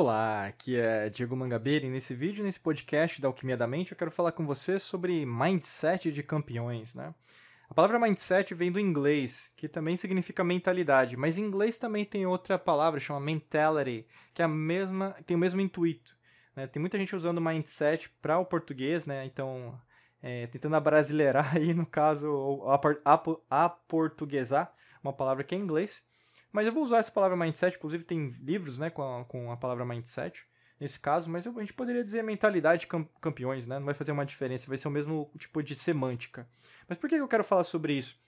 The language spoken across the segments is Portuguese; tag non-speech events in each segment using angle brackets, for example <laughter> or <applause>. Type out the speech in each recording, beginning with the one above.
Olá, aqui é Diego Mangabeira e nesse vídeo, nesse podcast da Alquimia da Mente, eu quero falar com você sobre mindset de campeões, né? A palavra mindset vem do inglês, que também significa mentalidade, mas em inglês também tem outra palavra, chama mentality, que é a mesma, tem o mesmo intuito. Né? Tem muita gente usando mindset para o português, né? Então, é, tentando abrasileirar <laughs> aí, no caso, aportuguesar uma palavra que é em inglês. Mas eu vou usar essa palavra mindset, inclusive tem livros né, com, a, com a palavra mindset nesse caso, mas a gente poderia dizer mentalidade de campeões, né? Não vai fazer uma diferença, vai ser o mesmo tipo de semântica. Mas por que eu quero falar sobre isso?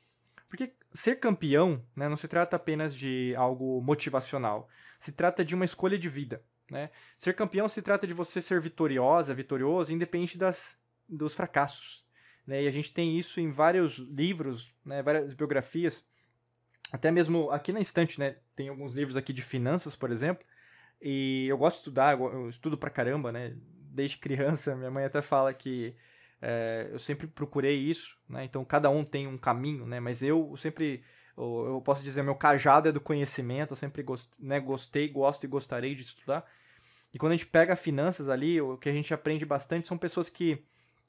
Porque ser campeão né, não se trata apenas de algo motivacional, se trata de uma escolha de vida. Né? Ser campeão se trata de você ser vitoriosa, vitorioso, independente das, dos fracassos. Né? E a gente tem isso em vários livros, né, várias biografias até mesmo aqui na estante, né? Tem alguns livros aqui de finanças, por exemplo. E eu gosto de estudar, eu estudo pra caramba, né? Desde criança, <laughs> minha mãe até fala que é, eu sempre procurei isso, né? Então cada um tem um caminho, né? Mas eu sempre, eu, posso dizer, meu cajado é do conhecimento, eu sempre gost, né, gostei, gosto e gostaria de estudar. E quando a gente pega finanças ali, o que a gente aprende bastante são pessoas que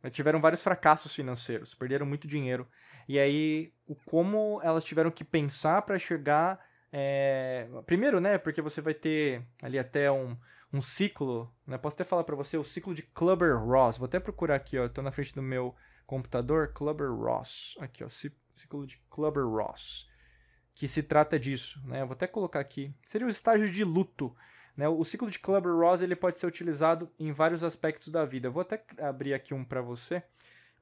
tiveram vários fracassos financeiros, perderam muito dinheiro. E aí, o como elas tiveram que pensar para chegar. É... Primeiro, né? Porque você vai ter ali até um, um ciclo. Né? Posso até falar para você o ciclo de Clubber Ross. Vou até procurar aqui, ó. Estou na frente do meu computador. Clubber Ross. Aqui, ó. Ciclo de Clubber Ross. Que se trata disso, né? vou até colocar aqui. Seria o estágio de luto. Né? O ciclo de Clubber-Ross ele pode ser utilizado em vários aspectos da vida. Eu vou até abrir aqui um para você,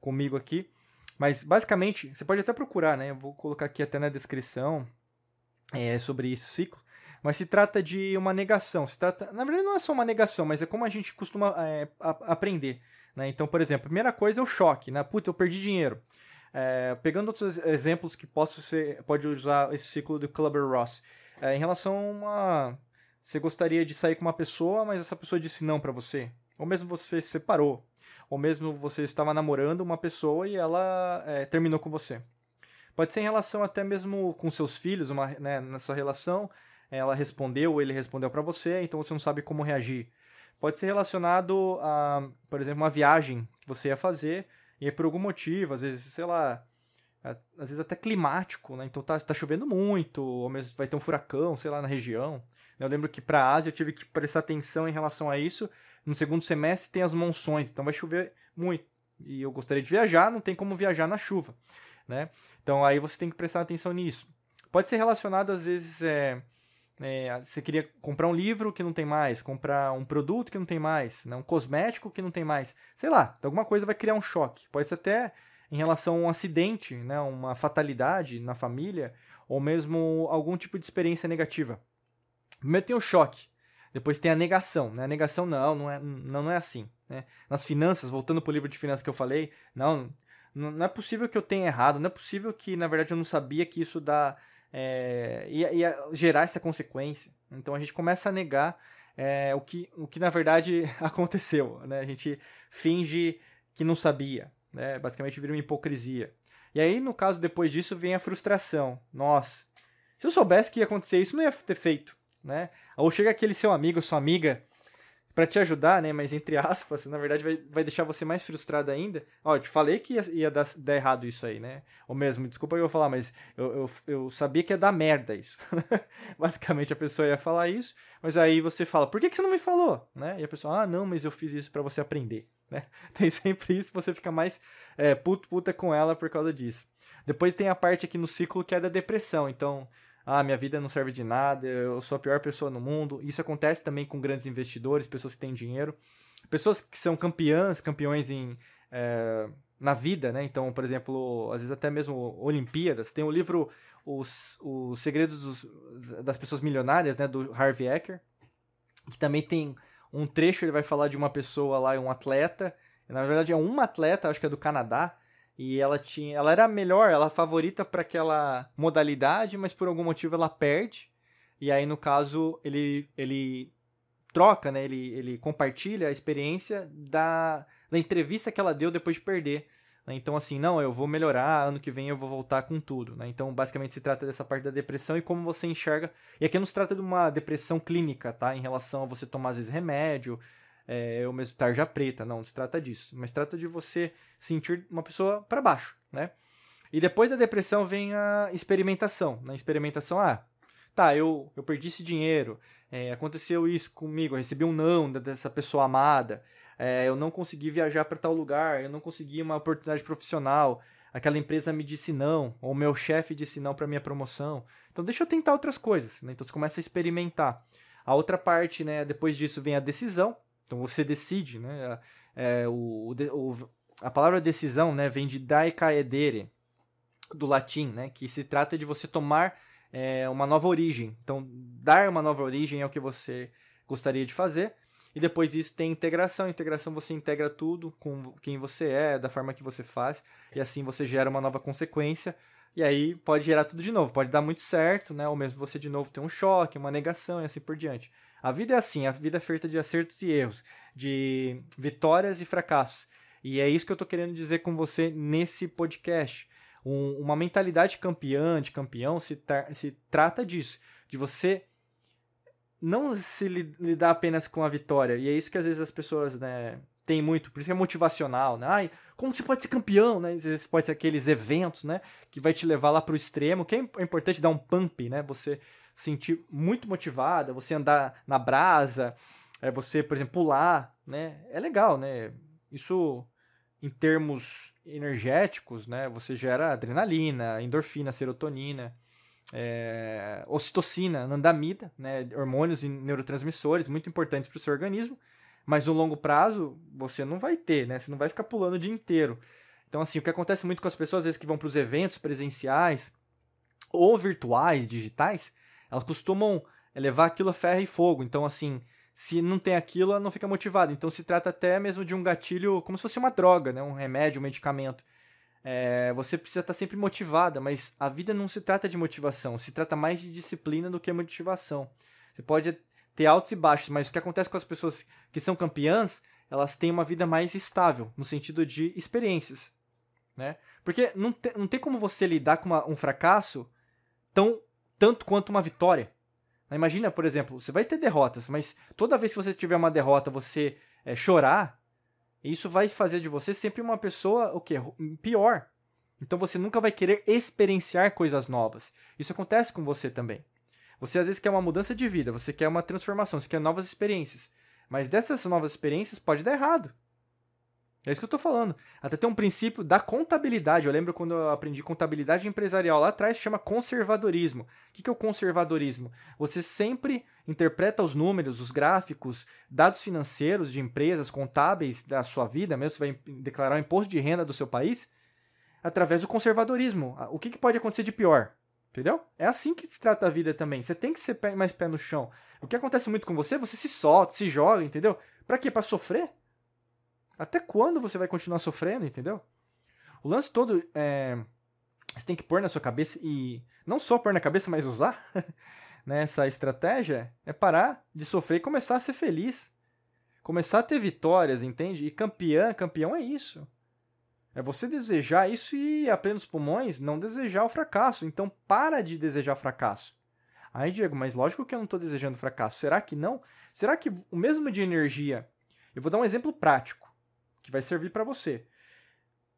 comigo aqui. Mas basicamente, você pode até procurar, né? Eu vou colocar aqui até na descrição é, sobre esse ciclo. Mas se trata de uma negação. Se trata, na verdade, não é só uma negação, mas é como a gente costuma é, a, aprender. Né? Então, por exemplo, a primeira coisa é o choque, né? Puta, eu perdi dinheiro. É, pegando outros exemplos que posso ser, pode usar esse ciclo do Clubber Ross. É, em relação a uma você gostaria de sair com uma pessoa, mas essa pessoa disse não para você. Ou mesmo você se separou. Ou mesmo você estava namorando uma pessoa e ela é, terminou com você. Pode ser em relação até mesmo com seus filhos, uma, né, nessa relação, ela respondeu ou ele respondeu para você, então você não sabe como reagir. Pode ser relacionado a, por exemplo, uma viagem que você ia fazer e por algum motivo, às vezes, sei lá, às vezes até climático, né? Então tá, tá chovendo muito, ou mesmo vai ter um furacão, sei lá, na região. Eu lembro que para a Ásia eu tive que prestar atenção em relação a isso. No segundo semestre tem as monções, então vai chover muito. E eu gostaria de viajar, não tem como viajar na chuva, né? Então aí você tem que prestar atenção nisso. Pode ser relacionado às vezes é, é, você queria comprar um livro que não tem mais, comprar um produto que não tem mais, né? um cosmético que não tem mais, sei lá, alguma coisa vai criar um choque. Pode ser até em relação a um acidente, né, uma fatalidade na família, ou mesmo algum tipo de experiência negativa. Primeiro tem o choque, depois tem a negação. Né? A negação não, não é, não, não é assim. Né? Nas finanças, voltando para o livro de finanças que eu falei, não, não é possível que eu tenha errado, não é possível que, na verdade, eu não sabia que isso dá, é, ia, ia gerar essa consequência. Então a gente começa a negar é, o, que, o que, na verdade, <laughs> aconteceu. Né? A gente finge que não sabia. Né? Basicamente vira uma hipocrisia. E aí, no caso, depois disso, vem a frustração. Nossa, se eu soubesse que ia acontecer isso, não ia ter feito. Né? Ou chega aquele seu amigo, sua amiga, para te ajudar, né? Mas entre aspas, na verdade vai, vai deixar você mais frustrado ainda. Ó, eu te falei que ia, ia dar, dar, errado isso aí, né? Ou mesmo, desculpa eu falar, mas eu, eu, eu sabia que ia dar merda isso. <laughs> Basicamente a pessoa ia falar isso, mas aí você fala, por que, que você não me falou? Né? E a pessoa, ah, não, mas eu fiz isso para você aprender. Né? <laughs> Tem sempre isso, você fica mais é, puto puta com ela por causa disso. Depois tem a parte aqui no ciclo que é da depressão. Então, ah, minha vida não serve de nada, eu sou a pior pessoa no mundo. Isso acontece também com grandes investidores, pessoas que têm dinheiro, pessoas que são campeãs, campeões em é, na vida, né? Então, por exemplo, às vezes até mesmo Olimpíadas. Tem o livro Os, os Segredos dos, das Pessoas Milionárias, né? Do Harvey Ecker, que também tem um trecho ele vai falar de uma pessoa lá, um atleta. Na verdade é uma atleta, acho que é do Canadá, e ela tinha, ela era melhor, ela favorita para aquela modalidade, mas por algum motivo ela perde. E aí no caso ele ele troca, né? Ele, ele compartilha a experiência da, da entrevista que ela deu depois de perder Né? Então, assim, não, eu vou melhorar, ano que vem eu vou voltar com tudo. Né? Então, basicamente, se trata dessa parte da depressão e como você enxerga. E aqui não se trata de uma depressão clínica, tá? Em relação a você tomar, às vezes, remédio, é, ou mesmo tarja preta. Não, não se trata disso. Mas trata de você sentir uma pessoa para baixo, né? E depois da depressão vem a experimentação. Na experimentação, ah, tá, eu, eu perdi esse dinheiro, é, aconteceu isso comigo, eu recebi um não dessa pessoa amada, é, eu não consegui viajar para tal lugar, eu não consegui uma oportunidade profissional, aquela empresa me disse não, ou meu chefe disse não para minha promoção. Então deixa eu tentar outras coisas, né? Então você começa a experimentar. A outra parte, né, depois disso vem a decisão. Então você decide, né? É, o, o, a palavra decisão, né, vem de dai caedere, do latim, né, que se trata de você tomar é, uma nova origem. Então, dar uma nova origem é o que você gostaria de fazer. E depois disso tem integração. Integração você integra tudo com quem você é, da forma que você faz, e assim você gera uma nova consequência. E aí pode gerar tudo de novo. Pode dar muito certo, né? Ou mesmo você de novo ter um choque, uma negação e assim por diante. A vida é assim, a vida é feita de acertos e erros, de vitórias e fracassos. E é isso que eu tô querendo dizer com você nesse podcast. Um, uma mentalidade campeã, de campeão, se, se trata disso. De você não se lidar apenas com a vitória. E é isso que às vezes as pessoas, né, têm muito, por isso é motivacional, né? Ai, como você pode ser campeão, né? Às vezes pode ser aqueles eventos, né, que vai te levar lá pro extremo, que é importante dar um pump, né? Você sentir muito motivada, você andar na brasa, é você, por exemplo, pular, né? É legal, né? Isso em termos energéticos, né? Você gera adrenalina, endorfina, serotonina é, ocitocina, andamida, né, hormônios e neurotransmissores muito importantes para o seu organismo, mas no longo prazo você não vai ter, né? Você não vai ficar pulando o dia inteiro. Então, assim, o que acontece muito com as pessoas, às vezes, que vão para os eventos presenciais ou virtuais, digitais, elas costumam levar aquilo a ferro e fogo. Então, assim, se não tem aquilo, ela não fica motivada. Então, se trata até mesmo de um gatilho, como se fosse uma droga, né? Um remédio, um medicamento. É, você precisa estar sempre motivada, mas a vida não se trata de motivação, se trata mais de disciplina do que motivação. Você pode ter altos e baixos, mas o que acontece com as pessoas que são campeãs, elas têm uma vida mais estável, no sentido de experiências. Né? Porque não, te, não tem como você lidar com uma, um fracasso tão tanto quanto uma vitória. Imagina, por exemplo, você vai ter derrotas, mas toda vez que você tiver uma derrota, você é, chorar, isso vai fazer de você sempre uma pessoa o quê? pior. Então você nunca vai querer experienciar coisas novas. Isso acontece com você também. Você às vezes quer uma mudança de vida, você quer uma transformação, você quer novas experiências. Mas dessas novas experiências pode dar errado. É isso que eu estou falando. Até tem um princípio da contabilidade. Eu lembro quando eu aprendi contabilidade empresarial lá atrás, chama conservadorismo. O que é o conservadorismo? Você sempre interpreta os números, os gráficos, dados financeiros de empresas, contábeis da sua vida, mesmo você vai declarar o imposto de renda do seu país, através do conservadorismo. O que pode acontecer de pior? Entendeu? É assim que se trata a vida também. Você tem que ser mais pé no chão. O que acontece muito com você, você se solta, se joga, entendeu? Para quê? Para sofrer? Até quando você vai continuar sofrendo, entendeu? O lance todo é. Você tem que pôr na sua cabeça e. Não só pôr na cabeça, mas usar <laughs> né, essa estratégia é parar de sofrer e começar a ser feliz. Começar a ter vitórias, entende? E campeão, campeão é isso. É você desejar isso e a plenos pulmões não desejar o fracasso. Então para de desejar fracasso. Aí, Diego, mas lógico que eu não estou desejando fracasso. Será que não? Será que o mesmo de energia. Eu vou dar um exemplo prático que vai servir para você.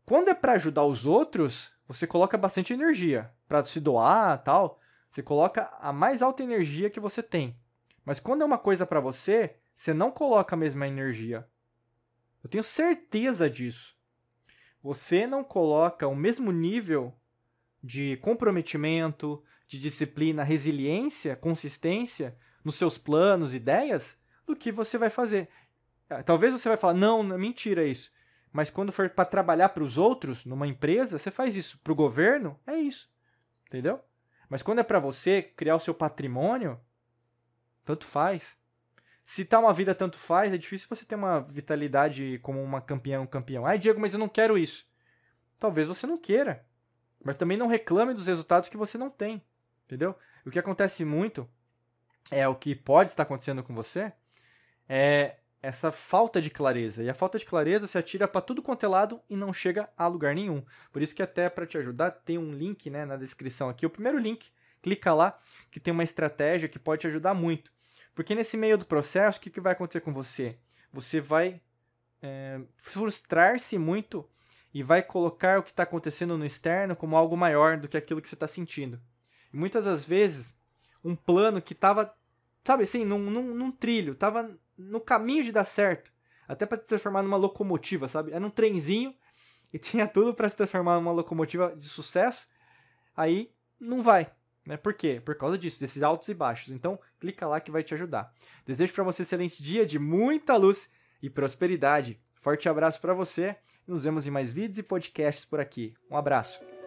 Quando é para ajudar os outros, você coloca bastante energia para se doar, tal. Você coloca a mais alta energia que você tem. Mas quando é uma coisa para você, você não coloca a mesma energia. Eu tenho certeza disso. Você não coloca o mesmo nível de comprometimento, de disciplina, resiliência, consistência nos seus planos, ideias, do que você vai fazer. Ah, talvez você vai falar, não, não mentira isso. Mas quando for para trabalhar para os outros, numa empresa, você faz isso. Para o governo, é isso. Entendeu? Mas quando é para você criar o seu patrimônio, tanto faz. Se tá uma vida tanto faz, é difícil você ter uma vitalidade como uma campeã, um campeão. Ai, Diego, mas eu não quero isso. Talvez você não queira. Mas também não reclame dos resultados que você não tem. Entendeu? O que acontece muito é o que pode estar acontecendo com você é essa falta de clareza. E a falta de clareza se atira para tudo quanto é lado e não chega a lugar nenhum. Por isso que até para te ajudar tem um link né, na descrição aqui. O primeiro link, clica lá que tem uma estratégia que pode te ajudar muito. Porque nesse meio do processo, o que, que vai acontecer com você? Você vai é, frustrar-se muito e vai colocar o que está acontecendo no externo como algo maior do que aquilo que você está sentindo. E muitas das vezes, um plano que estava, sabe assim, num, num, num trilho, estava no caminho de dar certo. Até para se transformar numa locomotiva, sabe? Era um trenzinho e <laughs> tinha tudo para se transformar numa locomotiva de sucesso. Aí não vai. Né? Por quê? Por causa disso, desses altos e baixos. Então, clica lá que vai te ajudar. Desejo para você um excelente dia de muita luz e prosperidade. Forte abraço para você. Nos vemos em mais vídeos e podcasts por aqui. Um abraço.